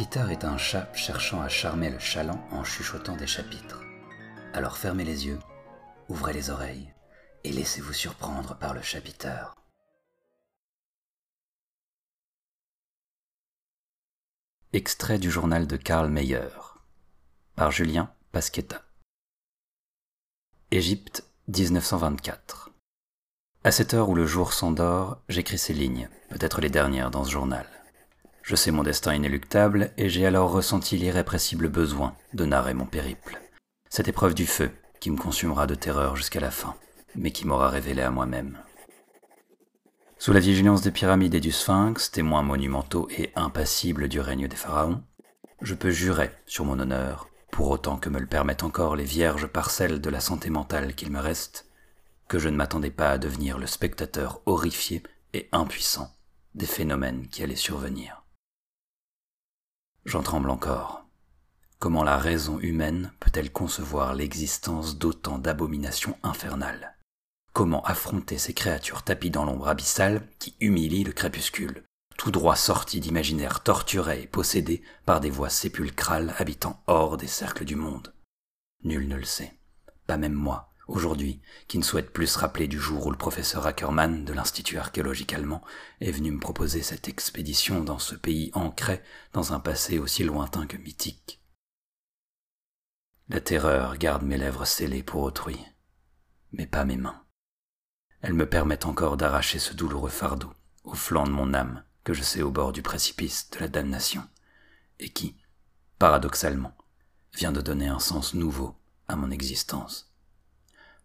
Peter est un chat cherchant à charmer le chaland en chuchotant des chapitres. Alors fermez les yeux, ouvrez les oreilles et laissez-vous surprendre par le chapiteur. Extrait du journal de Karl Meyer par Julien Pasquetta. Égypte, 1924. À cette heure où le jour s'endort, j'écris ces lignes, peut-être les dernières dans ce journal. Je sais mon destin inéluctable et j'ai alors ressenti l'irrépressible besoin de narrer mon périple. Cette épreuve du feu qui me consumera de terreur jusqu'à la fin, mais qui m'aura révélé à moi-même. Sous la vigilance des pyramides et du sphinx, témoins monumentaux et impassibles du règne des pharaons, je peux jurer sur mon honneur, pour autant que me le permettent encore les vierges parcelles de la santé mentale qu'il me reste, que je ne m'attendais pas à devenir le spectateur horrifié et impuissant des phénomènes qui allaient survenir. J'en tremble encore. Comment la raison humaine peut-elle concevoir l'existence d'autant d'abominations infernales? Comment affronter ces créatures tapies dans l'ombre abyssale qui humilient le crépuscule, tout droit sorties d'imaginaires torturés et possédés par des voix sépulcrales habitant hors des cercles du monde? Nul ne le sait, pas même moi, aujourd'hui, qui ne souhaite plus se rappeler du jour où le professeur Ackermann de l'Institut archéologique allemand est venu me proposer cette expédition dans ce pays ancré dans un passé aussi lointain que mythique. La terreur garde mes lèvres scellées pour autrui, mais pas mes mains. Elles me permettent encore d'arracher ce douloureux fardeau au flanc de mon âme que je sais au bord du précipice de la damnation, et qui, paradoxalement, vient de donner un sens nouveau à mon existence.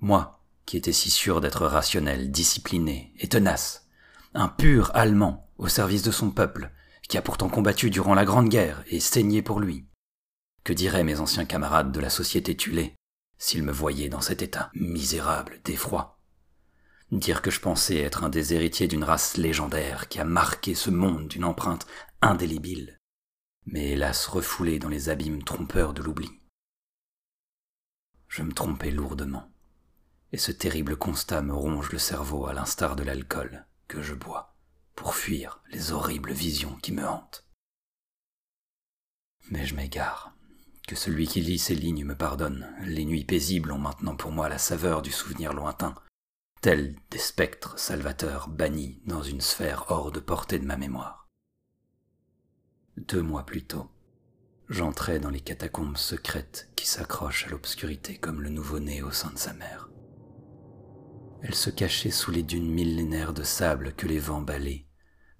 Moi, qui étais si sûr d'être rationnel, discipliné et tenace, un pur Allemand au service de son peuple, qui a pourtant combattu durant la Grande Guerre et saigné pour lui. Que diraient mes anciens camarades de la société tulée s'ils me voyaient dans cet état misérable d'effroi? Dire que je pensais être un des héritiers d'une race légendaire qui a marqué ce monde d'une empreinte indélébile, mais hélas refoulée dans les abîmes trompeurs de l'oubli. Je me trompais lourdement et ce terrible constat me ronge le cerveau à l'instar de l'alcool que je bois pour fuir les horribles visions qui me hantent. Mais je m'égare. Que celui qui lit ces lignes me pardonne. Les nuits paisibles ont maintenant pour moi la saveur du souvenir lointain, tels des spectres salvateurs bannis dans une sphère hors de portée de ma mémoire. Deux mois plus tôt, j'entrais dans les catacombes secrètes qui s'accrochent à l'obscurité comme le nouveau-né au sein de sa mère. Elle se cachait sous les dunes millénaires de sable que les vents balaient,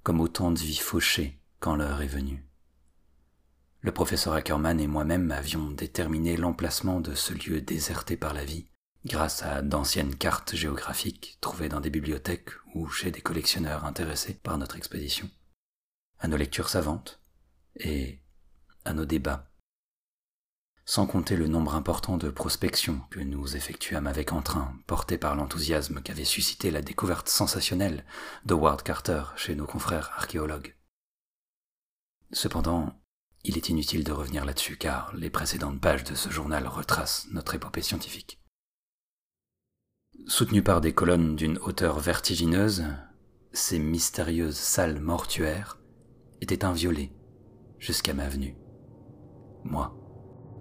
comme autant de vies fauchées quand l'heure est venue. Le professeur Ackerman et moi-même avions déterminé l'emplacement de ce lieu déserté par la vie, grâce à d'anciennes cartes géographiques trouvées dans des bibliothèques ou chez des collectionneurs intéressés par notre expédition, à nos lectures savantes et à nos débats sans compter le nombre important de prospections que nous effectuâmes avec entrain, portés par l'enthousiasme qu'avait suscité la découverte sensationnelle de Ward Carter chez nos confrères archéologues. Cependant, il est inutile de revenir là-dessus car les précédentes pages de ce journal retracent notre épopée scientifique. Soutenues par des colonnes d'une hauteur vertigineuse, ces mystérieuses salles mortuaires étaient inviolées jusqu'à ma venue. Moi,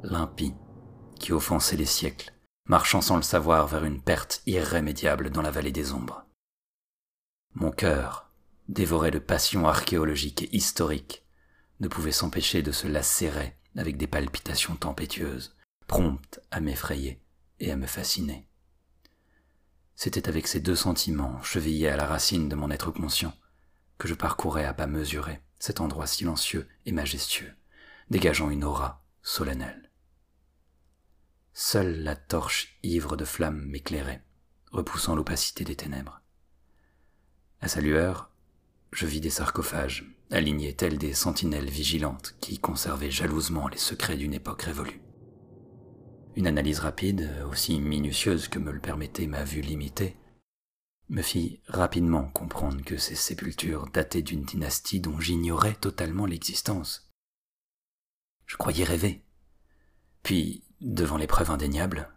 l'impie, qui offensait les siècles, marchant sans le savoir vers une perte irrémédiable dans la vallée des ombres. Mon cœur, dévoré de passions archéologiques et historiques, ne pouvait s'empêcher de se lacérer avec des palpitations tempétueuses, promptes à m'effrayer et à me fasciner. C'était avec ces deux sentiments, chevillés à la racine de mon être conscient, que je parcourais à pas mesurés cet endroit silencieux et majestueux, dégageant une aura solennelle. Seule la torche ivre de flamme m'éclairait, repoussant l'opacité des ténèbres. À sa lueur, je vis des sarcophages, alignés tels des sentinelles vigilantes qui conservaient jalousement les secrets d'une époque révolue. Une analyse rapide, aussi minutieuse que me le permettait ma vue limitée, me fit rapidement comprendre que ces sépultures dataient d'une dynastie dont j'ignorais totalement l'existence. Je croyais rêver. Puis, Devant l'épreuve indéniable,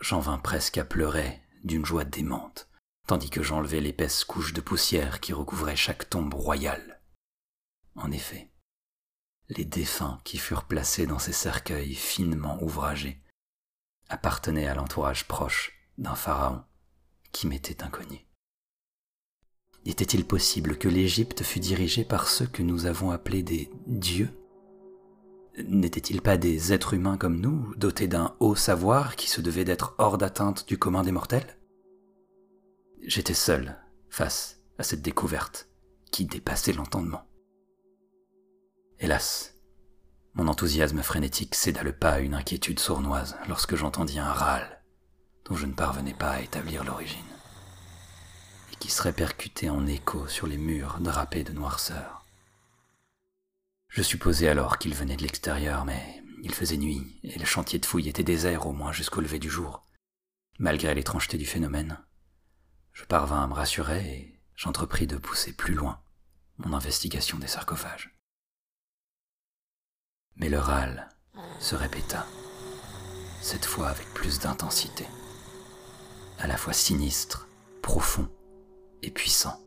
j'en vins presque à pleurer d'une joie démente, tandis que j'enlevais l'épaisse couche de poussière qui recouvrait chaque tombe royale. En effet, les défunts qui furent placés dans ces cercueils finement ouvragés appartenaient à l'entourage proche d'un pharaon qui m'était inconnu. Était-il possible que l'Égypte fût dirigée par ceux que nous avons appelés des dieux? N'étaient-ils pas des êtres humains comme nous, dotés d'un haut savoir qui se devait d'être hors d'atteinte du commun des mortels? J'étais seul face à cette découverte qui dépassait l'entendement. Hélas, mon enthousiasme frénétique céda le pas à une inquiétude sournoise lorsque j'entendis un râle dont je ne parvenais pas à établir l'origine, et qui se répercutait en écho sur les murs drapés de noirceur. Je supposai alors qu'il venait de l'extérieur, mais il faisait nuit, et le chantier de fouille était désert au moins jusqu'au lever du jour. Malgré l'étrangeté du phénomène, je parvins à me rassurer et j'entrepris de pousser plus loin mon investigation des sarcophages. Mais le râle se répéta, cette fois avec plus d'intensité, à la fois sinistre, profond et puissant,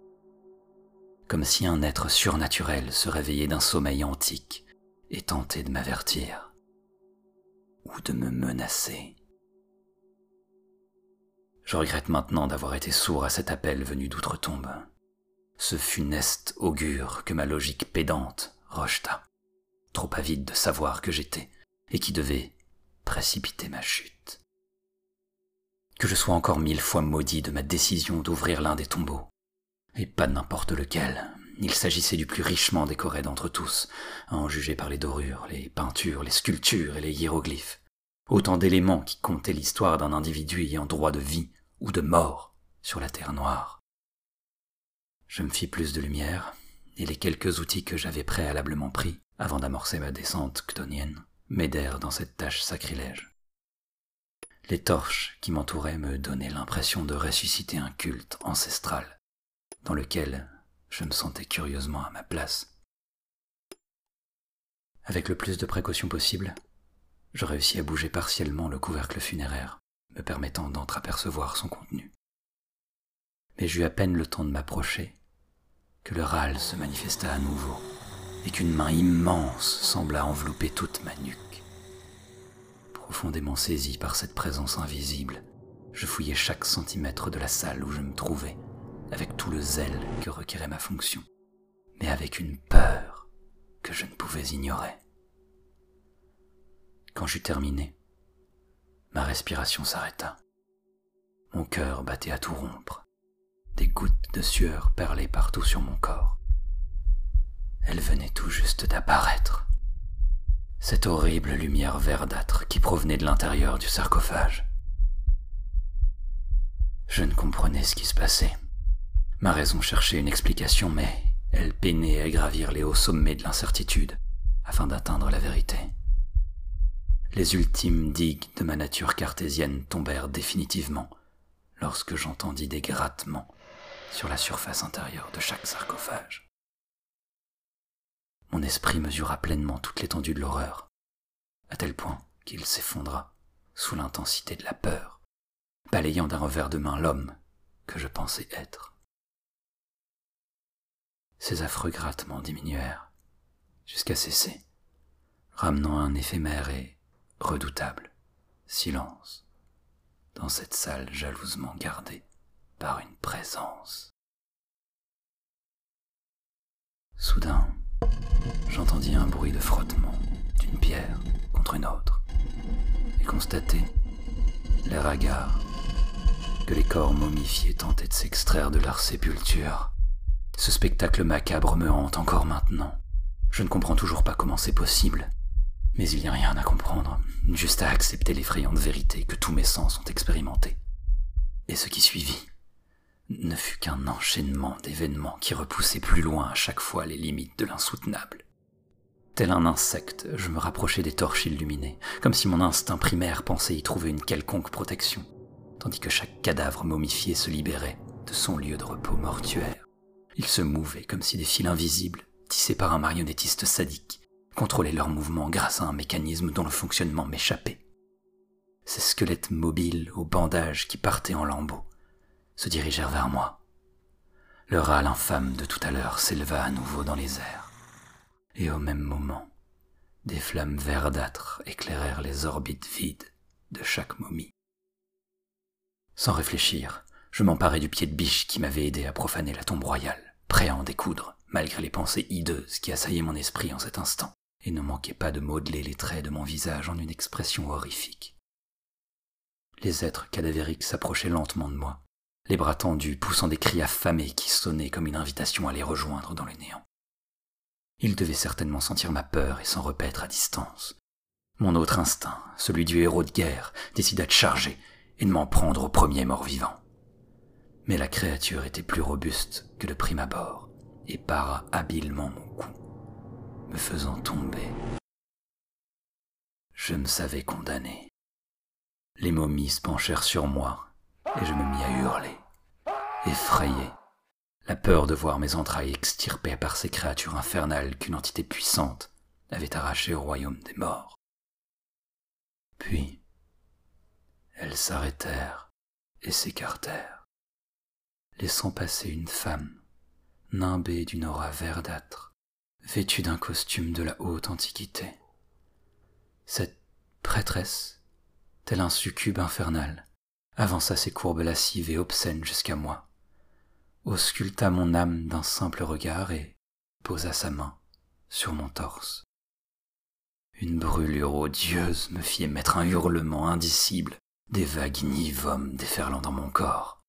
comme si un être surnaturel se réveillait d'un sommeil antique et tentait de m'avertir ou de me menacer. Je regrette maintenant d'avoir été sourd à cet appel venu d'outre-tombe, ce funeste augure que ma logique pédante rejeta trop avide de savoir que j'étais, et qui devait précipiter ma chute. Que je sois encore mille fois maudit de ma décision d'ouvrir l'un des tombeaux, et pas n'importe lequel, il s'agissait du plus richement décoré d'entre tous, à en juger par les dorures, les peintures, les sculptures et les hiéroglyphes. Autant d'éléments qui comptaient l'histoire d'un individu ayant droit de vie ou de mort sur la terre noire. Je me fis plus de lumière, et les quelques outils que j'avais préalablement pris avant d'amorcer ma descente ctonienne, m'aidèrent dans cette tâche sacrilège. Les torches qui m'entouraient me donnaient l'impression de ressusciter un culte ancestral, dans lequel je me sentais curieusement à ma place. Avec le plus de précautions possible, je réussis à bouger partiellement le couvercle funéraire, me permettant d'entreapercevoir son contenu. Mais j'eus à peine le temps de m'approcher que le râle se manifesta à nouveau et qu'une main immense sembla envelopper toute ma nuque. Profondément saisi par cette présence invisible, je fouillai chaque centimètre de la salle où je me trouvais, avec tout le zèle que requérait ma fonction, mais avec une peur que je ne pouvais ignorer. Quand j'eus terminé, ma respiration s'arrêta. Mon cœur battait à tout rompre. Des gouttes de sueur perlaient partout sur mon corps. Elle venait tout juste d'apparaître. Cette horrible lumière verdâtre qui provenait de l'intérieur du sarcophage. Je ne comprenais ce qui se passait. Ma raison cherchait une explication, mais elle peinait à gravir les hauts sommets de l'incertitude afin d'atteindre la vérité. Les ultimes digues de ma nature cartésienne tombèrent définitivement lorsque j'entendis des grattements sur la surface intérieure de chaque sarcophage mon esprit mesura pleinement toute l'étendue de l'horreur, à tel point qu'il s'effondra sous l'intensité de la peur, balayant d'un revers de main l'homme que je pensais être. Ces affreux grattements diminuèrent, jusqu'à cesser, ramenant un éphémère et redoutable silence dans cette salle jalousement gardée par une présence. Soudain, j'entendis un bruit de frottement d'une pierre contre une autre et constatai, l'air hagard, que les corps momifiés tentaient de s'extraire de leur sépulture. Ce spectacle macabre me hante encore maintenant. Je ne comprends toujours pas comment c'est possible. Mais il n'y a rien à comprendre, juste à accepter l'effrayante vérité que tous mes sens ont expérimenté. Et ce qui suivit ne fut qu'un enchaînement d'événements qui repoussaient plus loin à chaque fois les limites de l'insoutenable. Tel un insecte, je me rapprochais des torches illuminées, comme si mon instinct primaire pensait y trouver une quelconque protection, tandis que chaque cadavre momifié se libérait de son lieu de repos mortuaire. Il se mouvait comme si des fils invisibles, tissés par un marionnettiste sadique, contrôlaient leurs mouvements grâce à un mécanisme dont le fonctionnement m'échappait. Ces squelettes mobiles aux bandages qui partaient en lambeaux se dirigèrent vers moi. Le râle infâme de tout à l'heure s'éleva à nouveau dans les airs. Et au même moment, Des flammes verdâtres éclairèrent les orbites vides de chaque momie. Sans réfléchir, je m'emparai du pied de biche qui m'avait aidé à profaner la tombe royale, prêt à en découdre, malgré les pensées hideuses qui assaillaient mon esprit en cet instant, et ne manquaient pas de modeler les traits de mon visage en une expression horrifique. Les êtres cadavériques s'approchaient lentement de moi, les bras tendus, poussant des cris affamés qui sonnaient comme une invitation à les rejoindre dans le néant. Ils devaient certainement sentir ma peur et s'en repaître à distance. Mon autre instinct, celui du héros de guerre, décida de charger et de m'en prendre au premier mort-vivant. Mais la créature était plus robuste que de prime abord et para habilement mon cou, me faisant tomber. Je me savais condamné. Les momies se penchèrent sur moi et je me mis à hurler, effrayé, la peur de voir mes entrailles extirpées par ces créatures infernales qu'une entité puissante avait arrachées au royaume des morts. Puis, elles s'arrêtèrent et s'écartèrent, laissant passer une femme, nimbée d'une aura verdâtre, vêtue d'un costume de la haute antiquité. Cette prêtresse, tel un succube infernal, avança ses courbes lascives et obscènes jusqu'à moi, ausculta mon âme d'un simple regard et posa sa main sur mon torse. Une brûlure odieuse me fit émettre un hurlement indicible, des vagues ignivomes déferlant dans mon corps.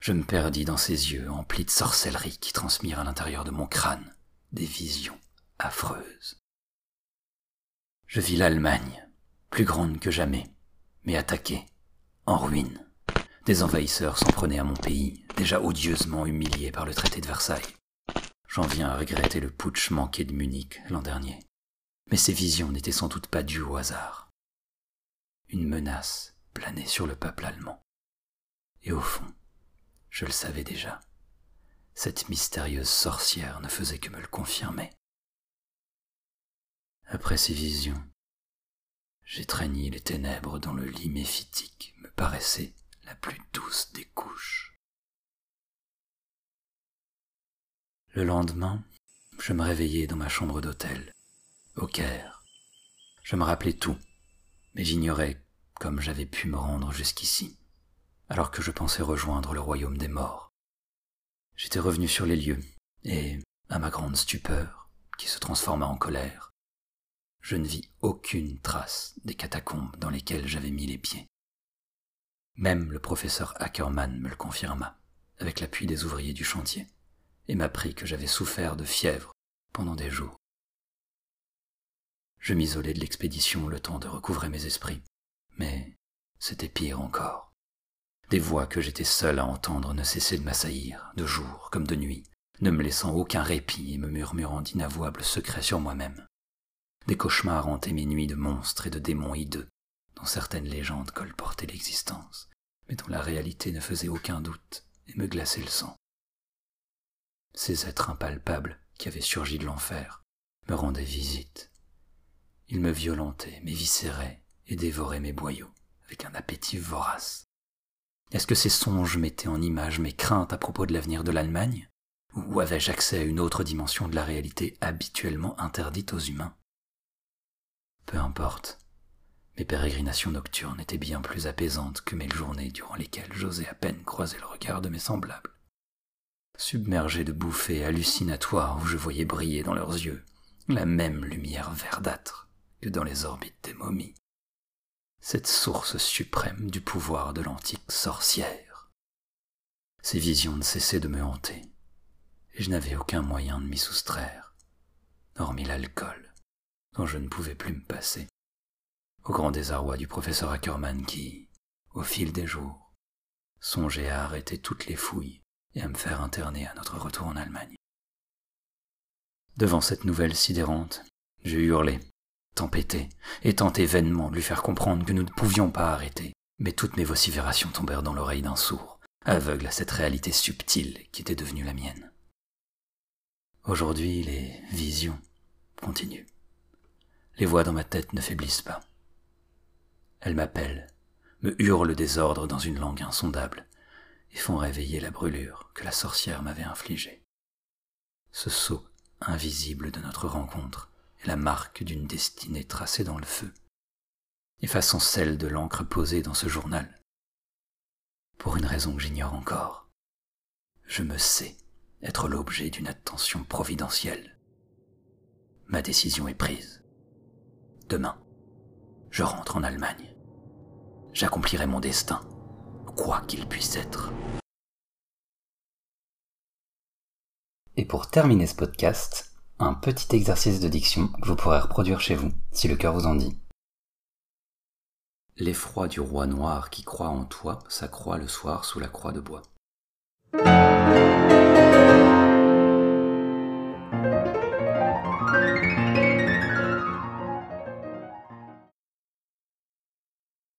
Je me perdis dans ses yeux emplis de sorcellerie qui transmirent à l'intérieur de mon crâne des visions affreuses. Je vis l'Allemagne, plus grande que jamais, mais attaquée, en ruine. Des envahisseurs s'en prenaient à mon pays, déjà odieusement humilié par le traité de Versailles. J'en viens à regretter le putsch manqué de Munich l'an dernier. Mais ces visions n'étaient sans doute pas dues au hasard. Une menace planait sur le peuple allemand. Et au fond, je le savais déjà. Cette mystérieuse sorcière ne faisait que me le confirmer. Après ces visions, j'étreignis les ténèbres dont le lit méphitique me paraissait la plus douce des couches. Le lendemain, je me réveillai dans ma chambre d'hôtel, au Caire. Je me rappelais tout, mais j'ignorais comme j'avais pu me rendre jusqu'ici, alors que je pensais rejoindre le royaume des morts. J'étais revenu sur les lieux, et, à ma grande stupeur, qui se transforma en colère, je ne vis aucune trace des catacombes dans lesquelles j'avais mis les pieds. Même le professeur Ackerman me le confirma, avec l'appui des ouvriers du chantier, et m'apprit que j'avais souffert de fièvre pendant des jours. Je m'isolai de l'expédition le temps de recouvrer mes esprits, mais c'était pire encore. Des voix que j'étais seul à entendre ne cessaient de m'assaillir, de jour comme de nuit, ne me laissant aucun répit et me murmurant d'inavouables secrets sur moi-même. Des cauchemars hantaient mes nuits de monstres et de démons hideux, dont certaines légendes colportaient l'existence, mais dont la réalité ne faisait aucun doute et me glaçait le sang. Ces êtres impalpables qui avaient surgi de l'enfer me rendaient visite. Ils me violentaient, m'éviscéraient et dévoraient mes boyaux avec un appétit vorace. Est-ce que ces songes mettaient en image mes craintes à propos de l'avenir de l'Allemagne? Ou avais-je accès à une autre dimension de la réalité habituellement interdite aux humains? Peu importe. Mes pérégrinations nocturnes étaient bien plus apaisantes que mes journées durant lesquelles j'osais à peine croiser le regard de mes semblables. Submergé de bouffées hallucinatoires où je voyais briller dans leurs yeux la même lumière verdâtre que dans les orbites des momies. Cette source suprême du pouvoir de l'antique sorcière. Ces visions ne cessaient de me hanter, et je n'avais aucun moyen de m'y soustraire, hormis l'alcool, dont je ne pouvais plus me passer au grand désarroi du professeur Ackerman qui, au fil des jours, songeait à arrêter toutes les fouilles et à me faire interner à notre retour en Allemagne. Devant cette nouvelle sidérante, j'ai hurlé, tempêté, et tenté vainement de lui faire comprendre que nous ne pouvions pas arrêter, mais toutes mes vociférations tombèrent dans l'oreille d'un sourd, aveugle à cette réalité subtile qui était devenue la mienne. Aujourd'hui, les visions continuent. Les voix dans ma tête ne faiblissent pas. Elles m'appellent, me hurlent des ordres dans une langue insondable, et font réveiller la brûlure que la sorcière m'avait infligée. Ce saut invisible de notre rencontre la marque d'une destinée tracée dans le feu, effaçant celle de l'encre posée dans ce journal. Pour une raison que j'ignore encore, je me sais être l'objet d'une attention providentielle. Ma décision est prise. Demain, je rentre en Allemagne. J'accomplirai mon destin, quoi qu'il puisse être. Et pour terminer ce podcast, un petit exercice de diction que vous pourrez reproduire chez vous, si le cœur vous en dit. L'effroi du roi noir qui croit en toi s'accroît le soir sous la croix de bois.